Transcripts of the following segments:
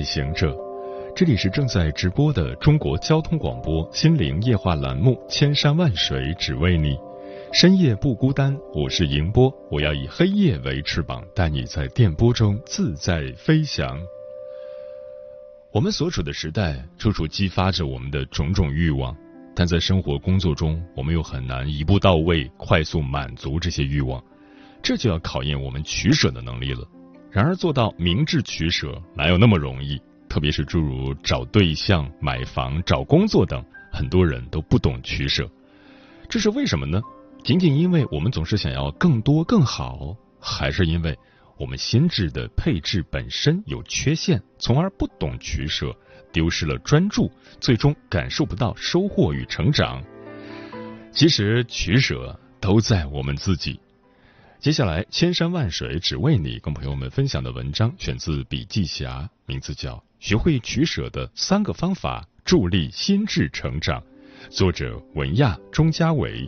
旅行者，这里是正在直播的中国交通广播心灵夜话栏目《千山万水只为你》，深夜不孤单，我是迎波，我要以黑夜为翅膀，带你在电波中自在飞翔。我们所处的时代，处处激发着我们的种种欲望，但在生活工作中，我们又很难一步到位、快速满足这些欲望，这就要考验我们取舍的能力了。然而，做到明智取舍哪有那么容易？特别是诸如找对象、买房、找工作等，很多人都不懂取舍。这是为什么呢？仅仅因为我们总是想要更多更好，还是因为我们心智的配置本身有缺陷，从而不懂取舍，丢失了专注，最终感受不到收获与成长？其实，取舍都在我们自己。接下来，千山万水只为你，跟朋友们分享的文章选自笔记侠，名字叫《学会取舍的三个方法，助力心智成长》，作者文亚钟嘉伟。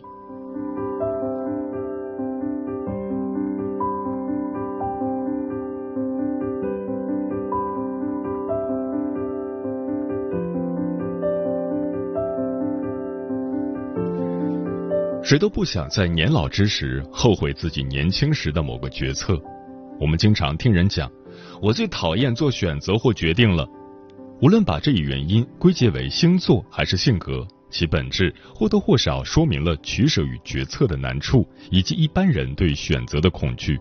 谁都不想在年老之时后悔自己年轻时的某个决策。我们经常听人讲：“我最讨厌做选择或决定了。”无论把这一原因归结为星座还是性格，其本质或多或少说明了取舍与决策的难处，以及一般人对选择的恐惧。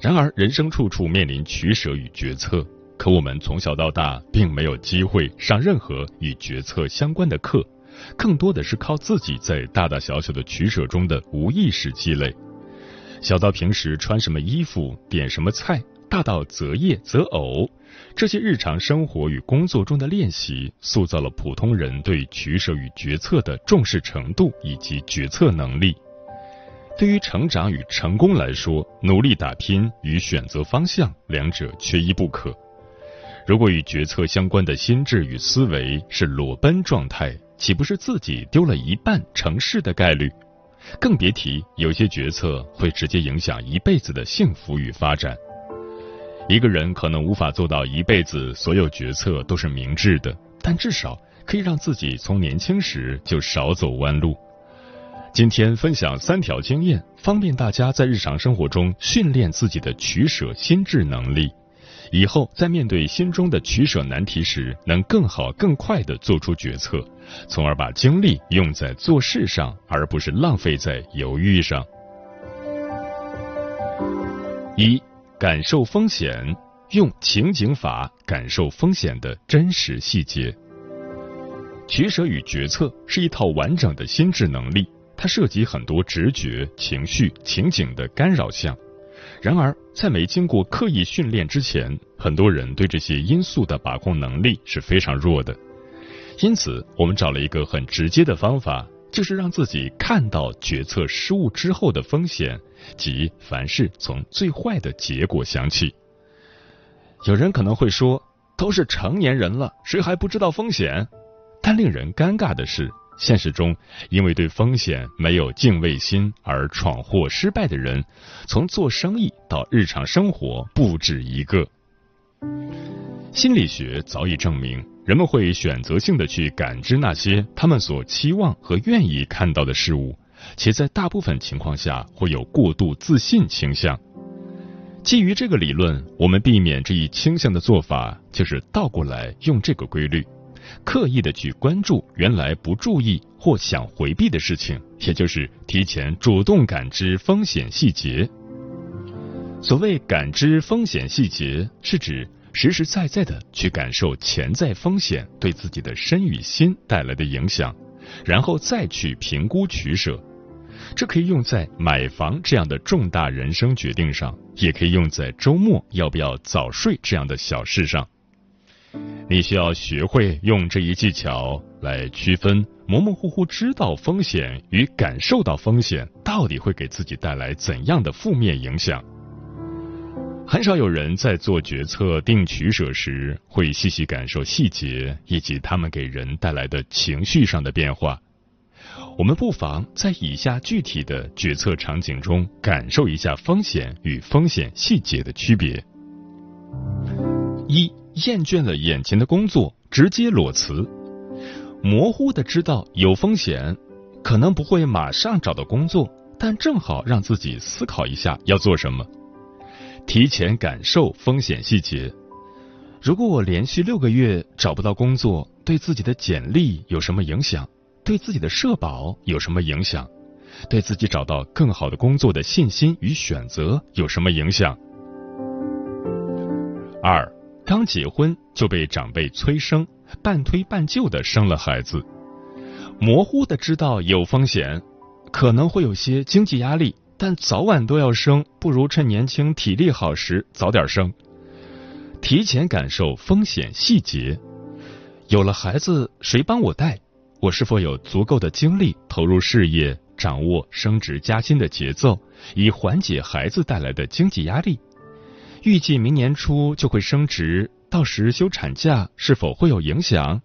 然而，人生处处面临取舍与决策，可我们从小到大并没有机会上任何与决策相关的课。更多的是靠自己在大大小小的取舍中的无意识积累，小到平时穿什么衣服、点什么菜，大到择业择偶，这些日常生活与工作中的练习，塑造了普通人对取舍与决策的重视程度以及决策能力。对于成长与成功来说，努力打拼与选择方向，两者缺一不可。如果与决策相关的心智与思维是裸奔状态，岂不是自己丢了一半成事的概率？更别提有些决策会直接影响一辈子的幸福与发展。一个人可能无法做到一辈子所有决策都是明智的，但至少可以让自己从年轻时就少走弯路。今天分享三条经验，方便大家在日常生活中训练自己的取舍心智能力。以后在面对心中的取舍难题时，能更好、更快的做出决策，从而把精力用在做事上，而不是浪费在犹豫上。一、感受风险，用情景法感受风险的真实细节。取舍与决策是一套完整的心智能力，它涉及很多直觉、情绪、情景的干扰项。然而，在没经过刻意训练之前，很多人对这些因素的把控能力是非常弱的。因此，我们找了一个很直接的方法，就是让自己看到决策失误之后的风险，即凡事从最坏的结果想起。有人可能会说，都是成年人了，谁还不知道风险？但令人尴尬的是。现实中，因为对风险没有敬畏心而闯祸失败的人，从做生意到日常生活不止一个。心理学早已证明，人们会选择性的去感知那些他们所期望和愿意看到的事物，且在大部分情况下会有过度自信倾向。基于这个理论，我们避免这一倾向的做法就是倒过来用这个规律。刻意的去关注原来不注意或想回避的事情，也就是提前主动感知风险细节。所谓感知风险细节，是指实实在在的去感受潜在风险对自己的身与心带来的影响，然后再去评估取舍。这可以用在买房这样的重大人生决定上，也可以用在周末要不要早睡这样的小事上。你需要学会用这一技巧来区分模模糊糊知道风险与感受到风险到底会给自己带来怎样的负面影响。很少有人在做决策、定取舍时会细细感受细节以及他们给人带来的情绪上的变化。我们不妨在以下具体的决策场景中感受一下风险与风险细节的区别。一。厌倦了眼前的工作，直接裸辞。模糊的知道有风险，可能不会马上找到工作，但正好让自己思考一下要做什么，提前感受风险细节。如果我连续六个月找不到工作，对自己的简历有什么影响？对自己的社保有什么影响？对自己找到更好的工作的信心与选择有什么影响？二。刚结婚就被长辈催生，半推半就的生了孩子，模糊的知道有风险，可能会有些经济压力，但早晚都要生，不如趁年轻体力好时早点生。提前感受风险细节，有了孩子谁帮我带？我是否有足够的精力投入事业，掌握升职加薪的节奏，以缓解孩子带来的经济压力？预计明年初就会升职，到时休产假是否会有影响？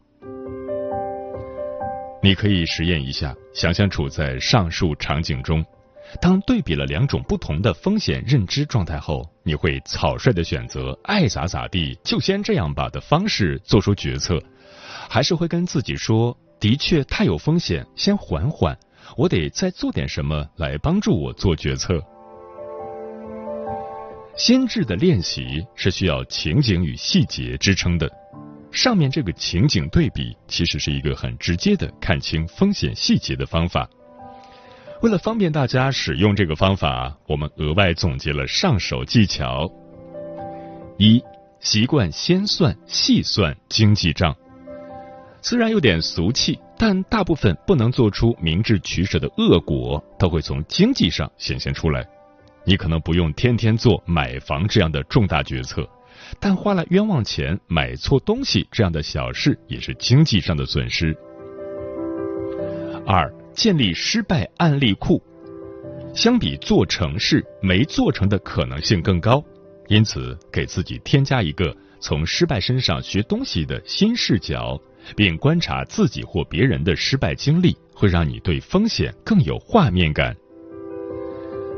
你可以实验一下，想象处在上述场景中，当对比了两种不同的风险认知状态后，你会草率的选择爱咋咋地，就先这样吧的方式做出决策，还是会跟自己说，的确太有风险，先缓缓，我得再做点什么来帮助我做决策。心智的练习是需要情景与细节支撑的。上面这个情景对比，其实是一个很直接的看清风险细节的方法。为了方便大家使用这个方法，我们额外总结了上手技巧：一、习惯先算细算经济账。虽然有点俗气，但大部分不能做出明智取舍的恶果，都会从经济上显现出来。你可能不用天天做买房这样的重大决策，但花了冤枉钱买错东西这样的小事也是经济上的损失。二、建立失败案例库，相比做成事，没做成的可能性更高，因此给自己添加一个从失败身上学东西的新视角，并观察自己或别人的失败经历，会让你对风险更有画面感。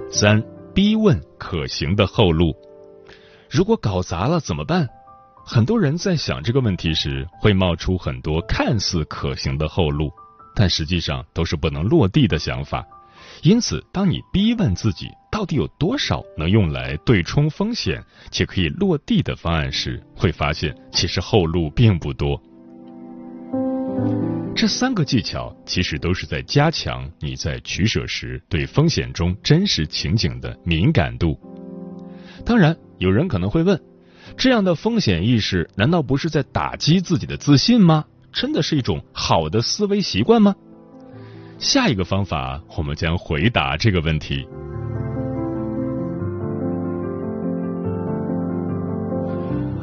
三。逼问可行的后路，如果搞砸了怎么办？很多人在想这个问题时，会冒出很多看似可行的后路，但实际上都是不能落地的想法。因此，当你逼问自己到底有多少能用来对冲风险且可以落地的方案时，会发现其实后路并不多。这三个技巧其实都是在加强你在取舍时对风险中真实情景的敏感度。当然，有人可能会问：这样的风险意识难道不是在打击自己的自信吗？真的是一种好的思维习惯吗？下一个方法，我们将回答这个问题。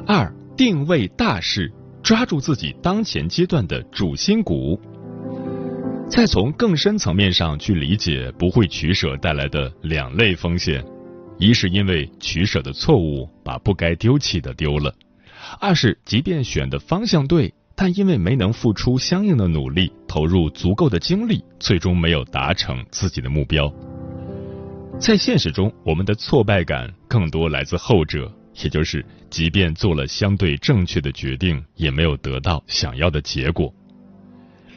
二，定位大势。抓住自己当前阶段的主心骨，再从更深层面上去理解不会取舍带来的两类风险：一是因为取舍的错误把不该丢弃的丢了；二是即便选的方向对，但因为没能付出相应的努力，投入足够的精力，最终没有达成自己的目标。在现实中，我们的挫败感更多来自后者。也就是，即便做了相对正确的决定，也没有得到想要的结果。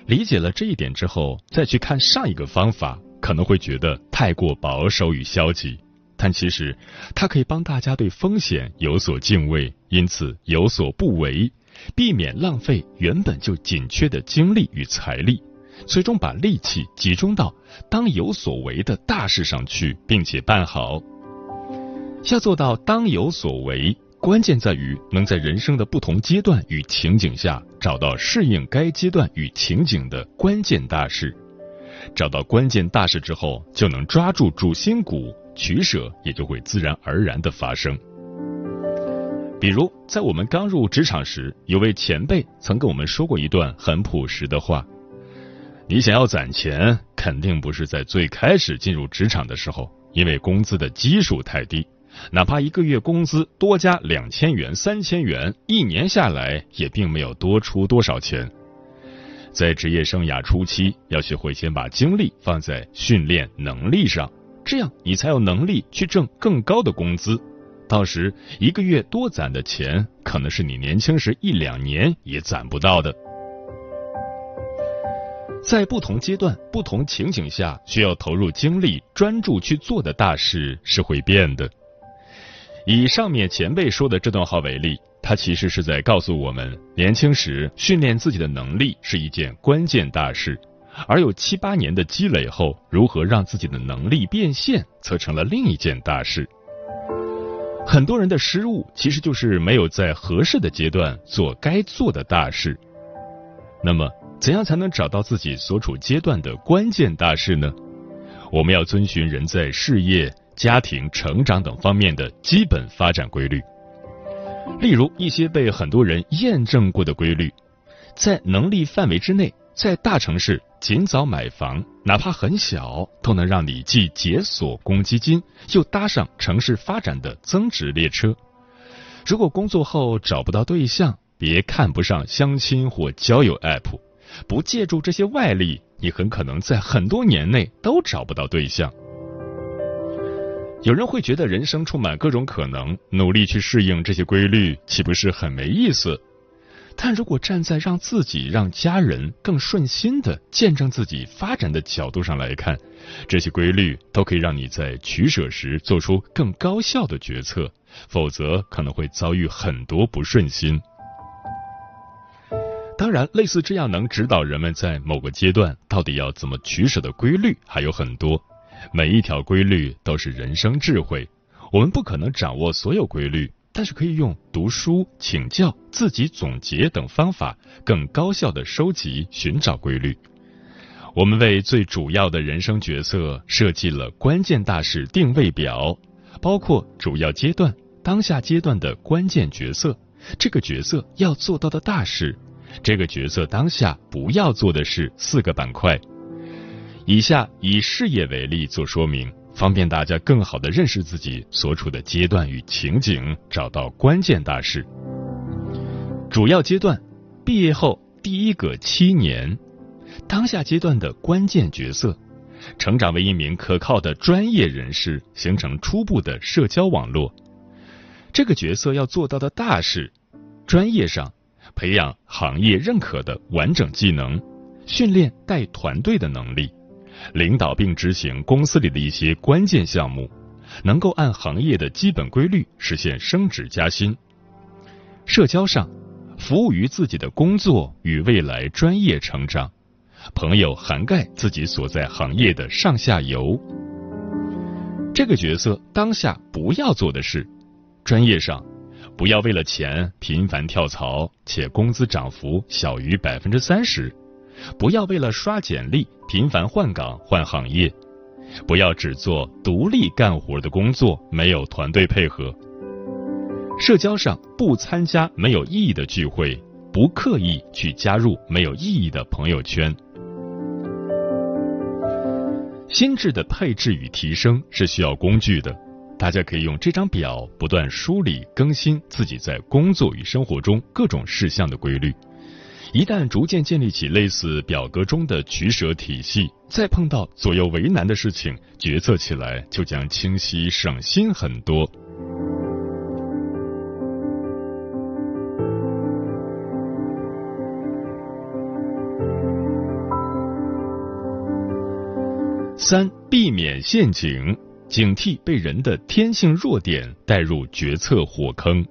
理解了这一点之后，再去看上一个方法，可能会觉得太过保守与消极。但其实，它可以帮大家对风险有所敬畏，因此有所不为，避免浪费原本就紧缺的精力与财力，最终把力气集中到当有所为的大事上去，并且办好。要做到当有所为，关键在于能在人生的不同阶段与情景下找到适应该阶段与情景的关键大事，找到关键大事之后，就能抓住主心骨，取舍也就会自然而然的发生。比如，在我们刚入职场时，有位前辈曾跟我们说过一段很朴实的话：你想要攒钱，肯定不是在最开始进入职场的时候，因为工资的基数太低，哪怕一个月工资多加两千元、三千元，一年下来也并没有多出多少钱。在职业生涯初期，要学会先把精力放在训练能力上，这样你才有能力去挣更高的工资。到时一个月多攒的钱，可能是你年轻时一两年也攒不到的。在不同阶段、不同情景下，需要投入精力、专注去做的大事是会变的。以上面前辈说的这段话为例，他其实是在告诉我们，年轻时训练自己的能力是一件关键大事，而有七八年的积累后，如何让自己的能力变现，则成了另一件大事。很多人的失误，其实就是没有在合适的阶段做该做的大事。那么，怎样才能找到自己所处阶段的关键大事呢？我们要遵循人在事业、家庭、成长等方面的基本发展规律。例如，一些被很多人验证过的规律，在能力范围之内。在大城市尽早买房，哪怕很小，都能让你既解锁公积金，又搭上城市发展的增值列车。如果工作后找不到对象，别看不上相亲或交友 App，不借助这些外力，你很可能在很多年内都找不到对象。有人会觉得人生充满各种可能，努力去适应这些规律，岂不是很没意思？但如果站在让自己、让家人更顺心的见证自己发展的角度上来看，这些规律都可以让你在取舍时做出更高效的决策，否则可能会遭遇很多不顺心。当然，类似这样能指导人们在某个阶段到底要怎么取舍的规律还有很多，每一条规律都是人生智慧，我们不可能掌握所有规律。但是可以用读书、请教、自己总结等方法，更高效的收集、寻找规律。我们为最主要的人生角色设计了关键大事定位表，包括主要阶段、当下阶段的关键角色，这个角色要做到的大事，这个角色当下不要做的事四个板块。以下以事业为例做说明。方便大家更好的认识自己所处的阶段与情景，找到关键大事。主要阶段，毕业后第一个七年，当下阶段的关键角色，成长为一名可靠的专业人士，形成初步的社交网络。这个角色要做到的大事，专业上培养行业认可的完整技能，训练带团队的能力。领导并执行公司里的一些关键项目，能够按行业的基本规律实现升职加薪。社交上，服务于自己的工作与未来专业成长，朋友涵盖自己所在行业的上下游。这个角色当下不要做的事，专业上，不要为了钱频繁跳槽，且工资涨幅小于百分之三十。不要为了刷简历频繁换岗换行业，不要只做独立干活的工作，没有团队配合。社交上不参加没有意义的聚会，不刻意去加入没有意义的朋友圈。心智的配置与提升是需要工具的，大家可以用这张表不断梳理更新自己在工作与生活中各种事项的规律。一旦逐渐建立起类似表格中的取舍体系，再碰到左右为难的事情，决策起来就将清晰省心很多。三、避免陷阱，警惕被人的天性弱点带入决策火坑。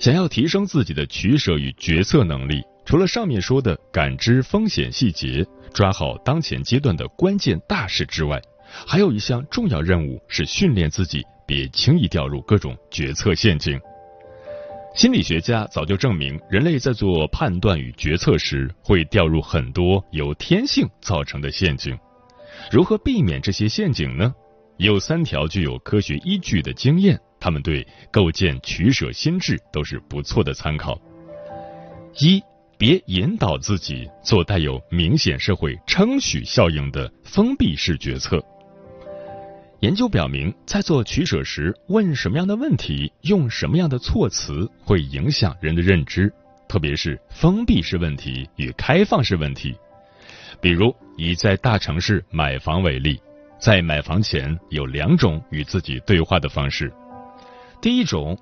想要提升自己的取舍与决策能力，除了上面说的感知风险细节、抓好当前阶段的关键大事之外，还有一项重要任务是训练自己别轻易掉入各种决策陷阱。心理学家早就证明，人类在做判断与决策时，会掉入很多由天性造成的陷阱。如何避免这些陷阱呢？有三条具有科学依据的经验，他们对构建取舍心智都是不错的参考。一，别引导自己做带有明显社会称许效应的封闭式决策。研究表明，在做取舍时，问什么样的问题、用什么样的措辞，会影响人的认知，特别是封闭式问题与开放式问题。比如，以在大城市买房为例，在买房前有两种与自己对话的方式。第一种，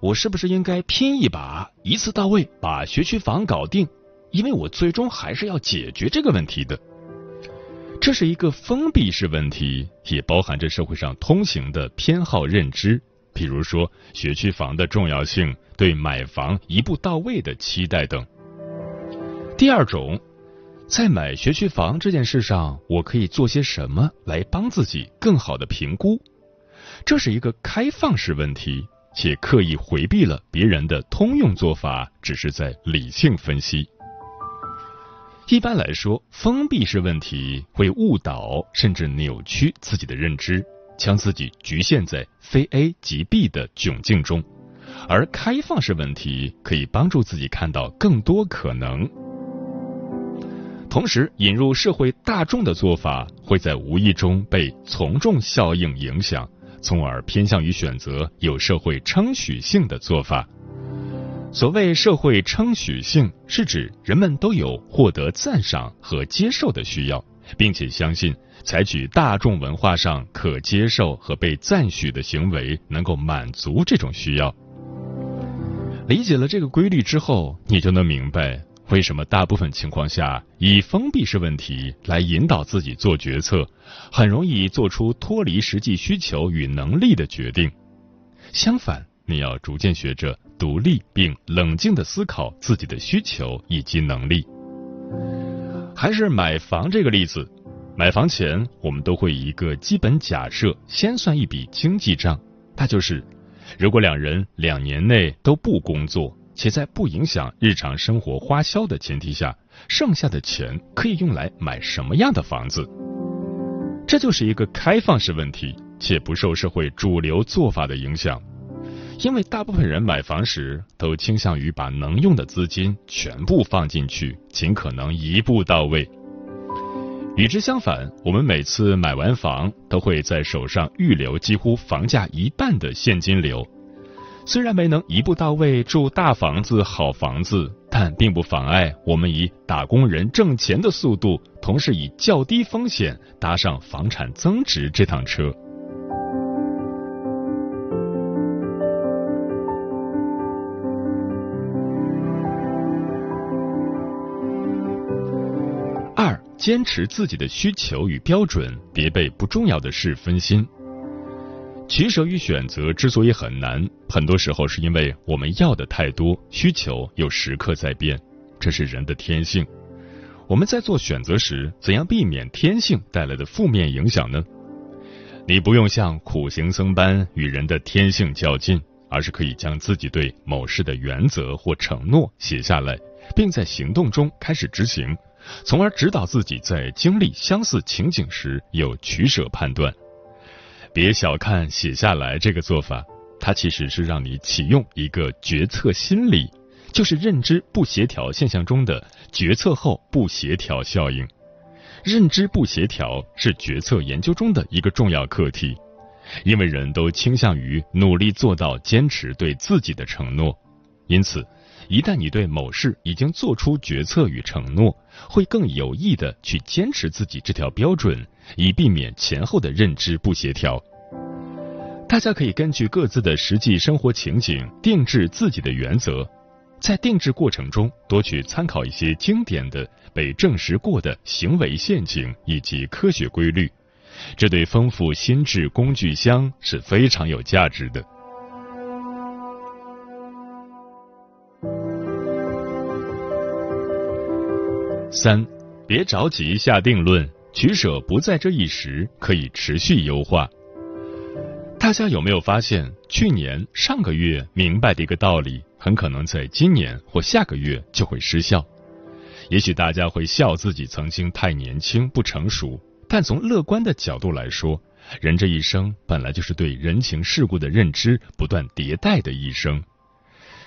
我是不是应该拼一把，一次到位把学区房搞定？因为我最终还是要解决这个问题的。这是一个封闭式问题，也包含着社会上通行的偏好认知，比如说学区房的重要性、对买房一步到位的期待等。第二种，在买学区房这件事上，我可以做些什么来帮自己更好的评估？这是一个开放式问题，且刻意回避了别人的通用做法，只是在理性分析。一般来说，封闭式问题会误导甚至扭曲自己的认知，将自己局限在非 A 即 B 的窘境中；而开放式问题可以帮助自己看到更多可能。同时，引入社会大众的做法会在无意中被从众效应影响，从而偏向于选择有社会称许性的做法。所谓社会称许性，是指人们都有获得赞赏和接受的需要，并且相信采取大众文化上可接受和被赞许的行为能够满足这种需要。理解了这个规律之后，你就能明白为什么大部分情况下以封闭式问题来引导自己做决策，很容易做出脱离实际需求与能力的决定。相反，你要逐渐学着。独立并冷静的思考自己的需求以及能力。还是买房这个例子，买房前我们都会以一个基本假设先算一笔经济账，那就是如果两人两年内都不工作，且在不影响日常生活花销的前提下，剩下的钱可以用来买什么样的房子？这就是一个开放式问题，且不受社会主流做法的影响。因为大部分人买房时都倾向于把能用的资金全部放进去，尽可能一步到位。与之相反，我们每次买完房都会在手上预留几乎房价一半的现金流。虽然没能一步到位住大房子、好房子，但并不妨碍我们以打工人挣钱的速度，同时以较低风险搭上房产增值这趟车。二坚持自己的需求与标准，别被不重要的事分心。取舍与选择之所以很难，很多时候是因为我们要的太多，需求又时刻在变，这是人的天性。我们在做选择时，怎样避免天性带来的负面影响呢？你不用像苦行僧般与人的天性较劲，而是可以将自己对某事的原则或承诺写下来，并在行动中开始执行。从而指导自己在经历相似情景时有取舍判断。别小看写下来这个做法，它其实是让你启用一个决策心理，就是认知不协调现象中的决策后不协调效应。认知不协调是决策研究中的一个重要课题，因为人都倾向于努力做到坚持对自己的承诺，因此。一旦你对某事已经做出决策与承诺，会更有意的去坚持自己这条标准，以避免前后的认知不协调。大家可以根据各自的实际生活情景定制自己的原则，在定制过程中多去参考一些经典的、被证实过的行为陷阱以及科学规律，这对丰富心智工具箱是非常有价值的。三，别着急下定论，取舍不在这一时，可以持续优化。大家有没有发现，去年上个月明白的一个道理，很可能在今年或下个月就会失效。也许大家会笑自己曾经太年轻不成熟，但从乐观的角度来说，人这一生本来就是对人情世故的认知不断迭代的一生。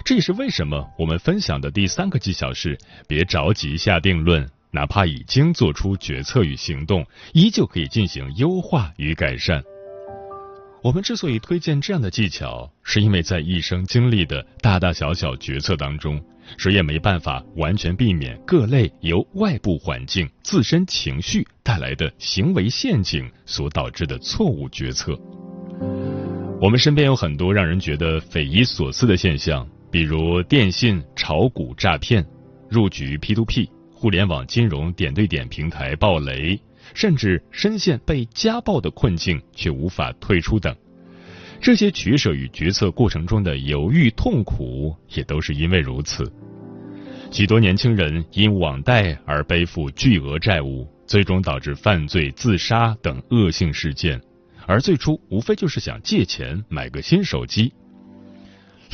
这也是为什么我们分享的第三个技巧是：别着急下定论，哪怕已经做出决策与行动，依旧可以进行优化与改善。我们之所以推荐这样的技巧，是因为在一生经历的大大小小决策当中，谁也没办法完全避免各类由外部环境、自身情绪带来的行为陷阱所导致的错误决策。我们身边有很多让人觉得匪夷所思的现象，比如电信炒股诈骗、入局 P2P、互联网金融点对点平台暴雷。甚至深陷被家暴的困境却无法退出等，这些取舍与决策过程中的犹豫痛苦，也都是因为如此。许多年轻人因网贷而背负巨额债务，最终导致犯罪、自杀等恶性事件，而最初无非就是想借钱买个新手机。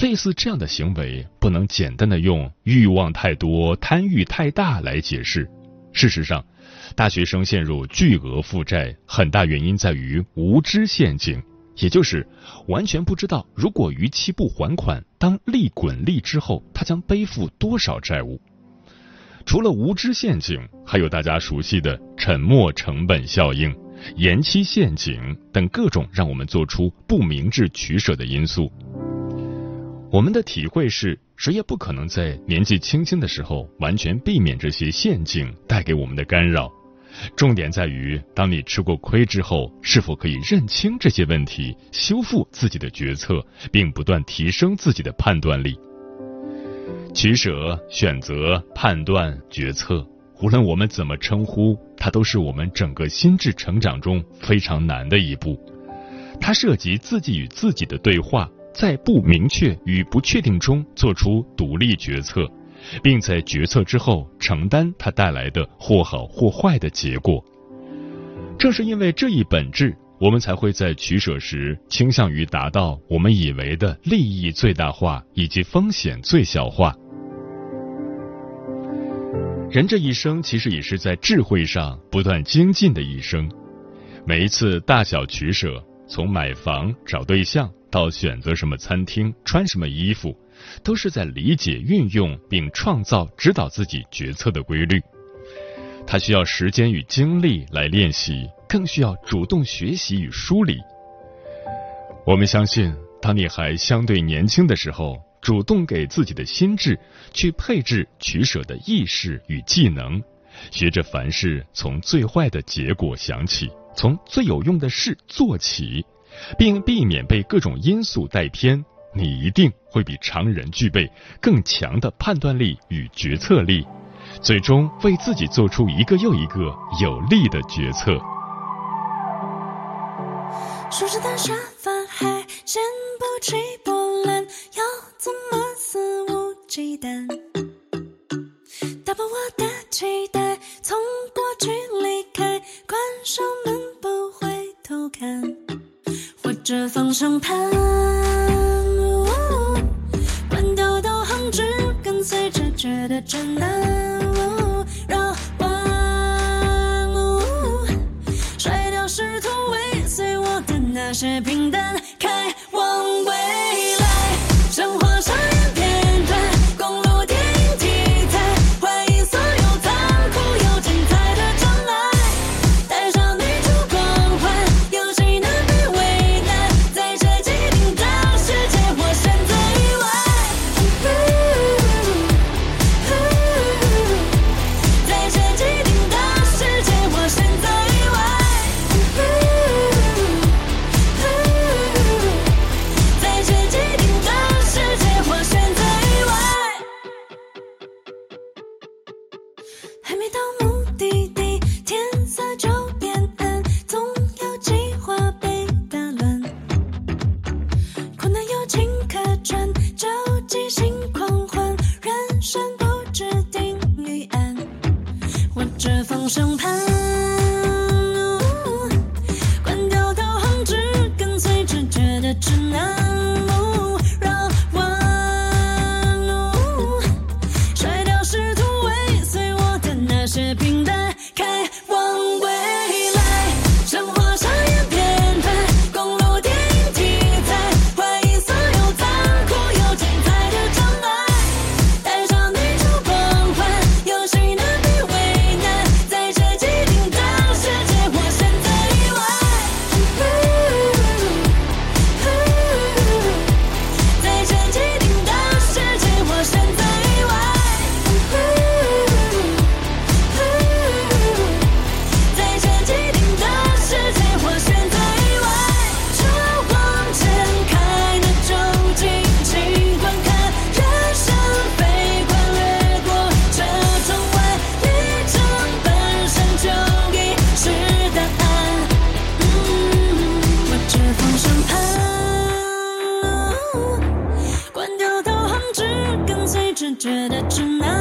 类似这样的行为，不能简单的用欲望太多、贪欲太大来解释。事实上，大学生陷入巨额负债，很大原因在于无知陷阱，也就是完全不知道如果逾期不还款，当利滚利之后，他将背负多少债务。除了无知陷阱，还有大家熟悉的沉默成本效应、延期陷阱等各种让我们做出不明智取舍的因素。我们的体会是，谁也不可能在年纪轻轻的时候完全避免这些陷阱带给我们的干扰。重点在于，当你吃过亏之后，是否可以认清这些问题，修复自己的决策，并不断提升自己的判断力。取舍、选择、判断、决策，无论我们怎么称呼，它都是我们整个心智成长中非常难的一步。它涉及自己与自己的对话，在不明确与不确定中做出独立决策。并在决策之后承担它带来的或好或坏的结果。正是因为这一本质，我们才会在取舍时倾向于达到我们以为的利益最大化以及风险最小化。人这一生其实也是在智慧上不断精进的一生。每一次大小取舍，从买房、找对象到选择什么餐厅、穿什么衣服。都是在理解、运用并创造指导自己决策的规律。它需要时间与精力来练习，更需要主动学习与梳理。我们相信，当你还相对年轻的时候，主动给自己的心智去配置取舍的意识与技能，学着凡事从最坏的结果想起，从最有用的事做起，并避免被各种因素带偏。你一定会比常人具备更强的判断力与决策力，最终为自己做出一个又一个有利的决策。舒适的沙发还嫌不起波澜，要怎么肆无忌惮？打破我的期待，长盘，关掉导航，只跟随直觉的指南，绕弯，甩掉试图尾随我的那些平淡。觉得只能